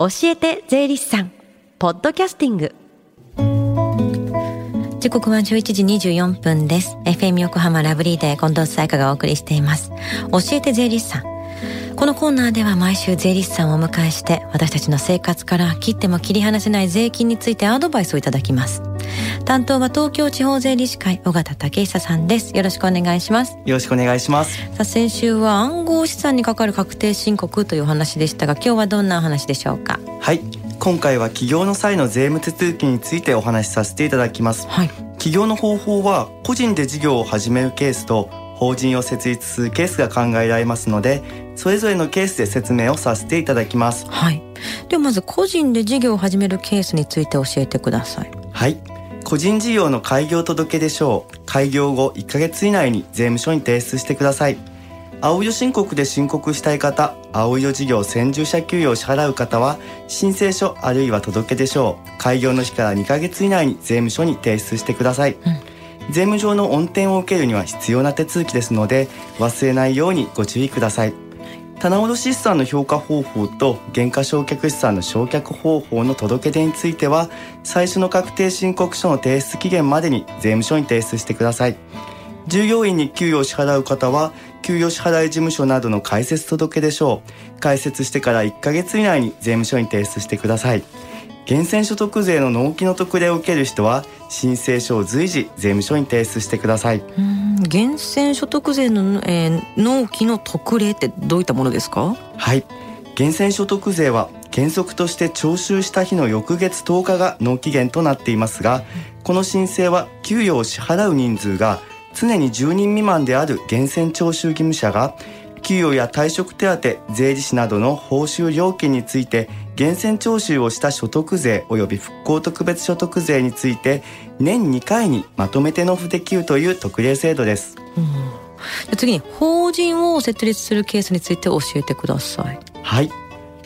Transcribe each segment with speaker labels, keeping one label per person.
Speaker 1: 教えて税理士さんポッドキャスティング。
Speaker 2: 時刻は11時24分です。FM 横浜ラブリーで近藤沙耶香がお送りしています。教えて税理士さん。このコーナーでは毎週税理士さんをお迎えして私たちの生活から切っても切り離せない税金についてアドバイスをいただきます。担当は東京地方税理士会尾形武久さんです。よろしくお願いします。
Speaker 3: よろしくお願いします。
Speaker 2: さあ先週は暗号資産にかかる確定申告というお話でしたが今日はどんなお話でしょうか？
Speaker 3: はい。今回は起業の際の税務手続きについてお話しさせていただきます、
Speaker 2: はい、
Speaker 3: 起業の方法は個人で事業を始めるケースと法人を設立するケースが考えられますのでそれぞれのケースで説明をさせていただきます。
Speaker 2: はい。ではまず個人で事業を始めるケースについて教えてください。
Speaker 3: はい個人事業の開業届でしょう開業後1ヶ月以内に税務署に提出してください。青色申告で申告したい方青色事業先住者給与を支払う方は申請書あるいは届でしょう開業の日から2ヶ月以内に税務署に提出してください、うん。税務上の恩典を受けるには必要な手続きですので忘れないようにご注意ください棚卸資産の評価方法と減価償却資産の償却方法の届け出については最初の確定申告書の提出期限までに税務署に提出してください。従業員に給与を支払う方は給与支払い事務所などの開設届でしょう開設してから1ヶ月以内に税務署に提出してください。源泉所得税の納期の特例を受ける人は申請書を随時税務署に提出してください。
Speaker 2: 源泉所得税の、えー、納期の特例ってどういったものですか？
Speaker 3: はい。源泉所得税は原則として徴収した日の翌月10日が納期限となっていますがこの申請は給与を支払う人数が常に10人未満である源泉徴収義務者が給与や退職手当税理士などの報酬料金について源泉徴収をした所得税及び復興特別所得税について年2回にまとめて納付できるという特例制度です、
Speaker 2: うん、次に法人を設立するケースについて教えてください。
Speaker 3: はい。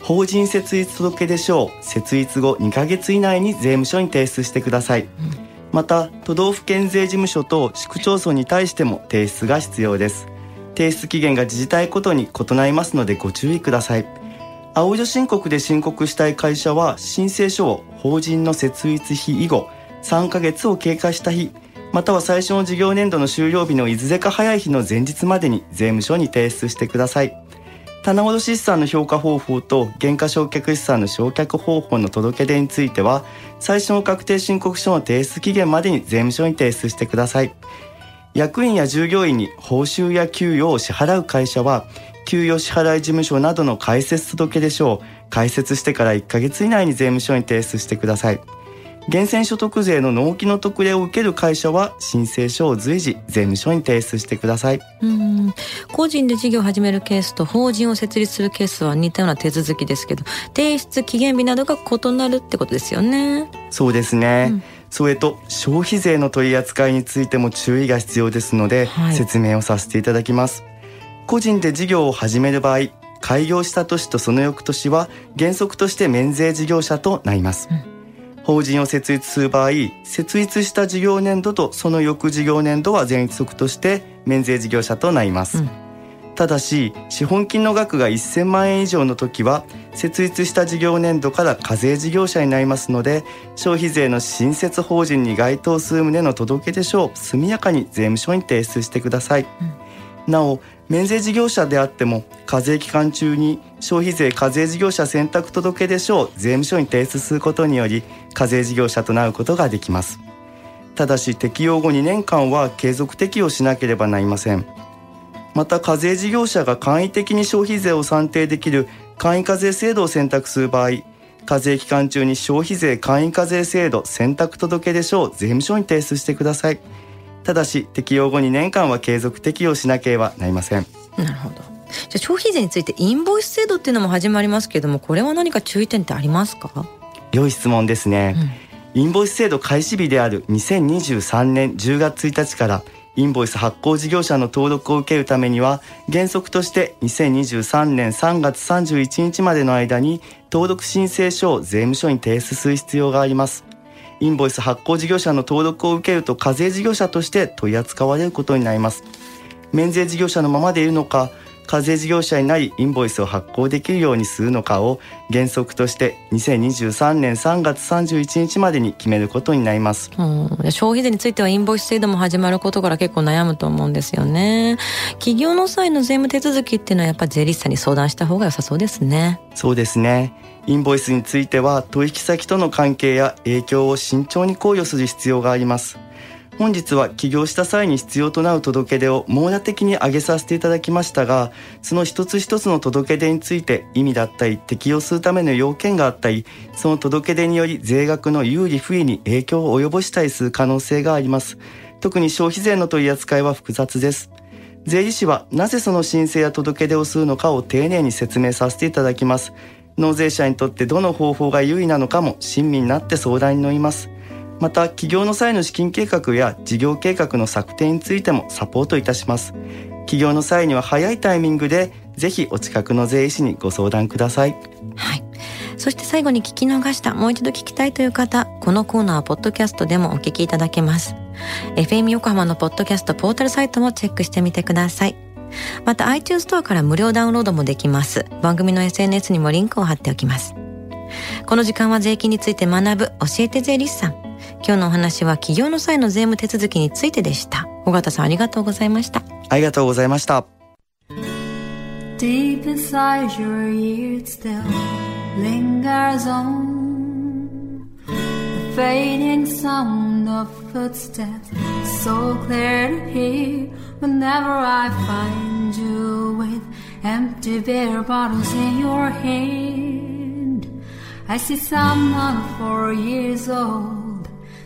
Speaker 3: 法人設立届でしょう設立後2ヶ月以内に税務署に提出してください、うん、また都道府県税事務所と市区町村に対しても提出が必要です提出期限が自治体ごとに異なりますのでご注意ください。青色申告で申告したい会社は申請書を法人の設立日以後3ヶ月を経過した日または最初の事業年度の終了日のいずれか早い日の前日までに税務署に提出してください。棚卸資産の評価方法と減価償却資産の償却方法の届け出については最初の確定申告書の提出期限までに税務署に提出してください。役員や従業員に報酬や給与を支払う会社は給与支払い事務所などの開設届でしょう開設してから1ヶ月以内に税務署に提出してください。源泉所得税の納期の特例を受ける会社は申請書を随時税務署に提出してください。
Speaker 2: うん。個人で事業を始めるケースと法人を設立するケースは似たような手続きですけど提出期限日などが異なるってことですよね。
Speaker 3: そうですね、うんそれと消費税の取り扱いについても注意が必要ですので、はい、説明をさせていただきます。個人で事業を始める場合開業した年とその翌年は原則として免税事業者となります、うん、法人を設立する場合設立した事業年度とその翌事業年度は原則として免税事業者となります、うん、ただし資本金の額が1000万円以上の時は設立した事業年度から課税事業者になりますので消費税の新設法人に該当する旨の届け出書を速やかに税務署に提出してください、うん。なお免税事業者であっても課税期間中に消費税課税事業者選択届出書を税務署に提出することにより課税事業者となることができます。ただし適用後2年間は継続適用しなければなりませんまた課税事業者が簡易的に消費税を算定できる簡易課税制度を選択する場合課税期間中に消費税簡易課税制度選択届出書を税務署に提出してください。ただし適用後2年間は継続適用しなければなりません。
Speaker 2: なるほど。じゃ消費税についてインボイス制度っていうのも始まりますけれどもこれは何か注意点ってありますか？
Speaker 3: 良い質問ですね、うん、インボイス制度開始日である2023年10月1日からインボイス発行事業者の登録を受けるためには原則として2023年3月31日までの間に登録申請書を税務署に提出する必要があります。インボイス発行事業者の登録を受けると課税事業者として取り扱われることになります。免税事業者のままでいるのか課税事業者になりインボイスを発行できるようにするのかを原則として2023年3月31日までに決めることになります、
Speaker 2: うん、消費税についてはインボイス制度も始まることから結構悩むと思うんですよね。企業の際の税務手続きっていうのはやっぱり税理士さんに相談した方が良さそうですね。
Speaker 3: そうですね。インボイスについては取引先との関係や影響を慎重に考慮する必要があります本日は起業した際に必要となる届け出を網羅的に挙げさせていただきましたが、その一つ一つの届け出について意味だったり適用するための要件があったり、その届け出により税額の有利不利に影響を及ぼしたりする可能性があります。特に消費税の取り扱いは複雑です。税理士はなぜその申請や届け出をするのかを丁寧に説明させていただきます。納税者にとってどの方法が有利なのかも親身になって相談に乗ります。また起業の際の資金計画や事業計画の策定についてもサポートいたします。起業の際には早いタイミングでぜひお近くの税理士にご相談ください。
Speaker 2: はい。そして最後に聞き逃したもう一度聞きたいという方このコーナーはポッドキャストでもお聞きいただけます。FM 横浜のポッドキャストポータルサイトもチェックしてみてください。また iTunes ストアから無料ダウンロードもできます。番組の SNS にもリンクを貼っておきます。この時間は税金について学ぶ教えて税理士さん。今日のお話は企業の際の税務手続きについてでした尾形さんありがとうございました
Speaker 3: ありがとうございました
Speaker 4: Deep inside your ears still lingers on The fading sound of footsteps So clear to hear Whenever I find you with Empty beer bottles in your hand I see someone four years old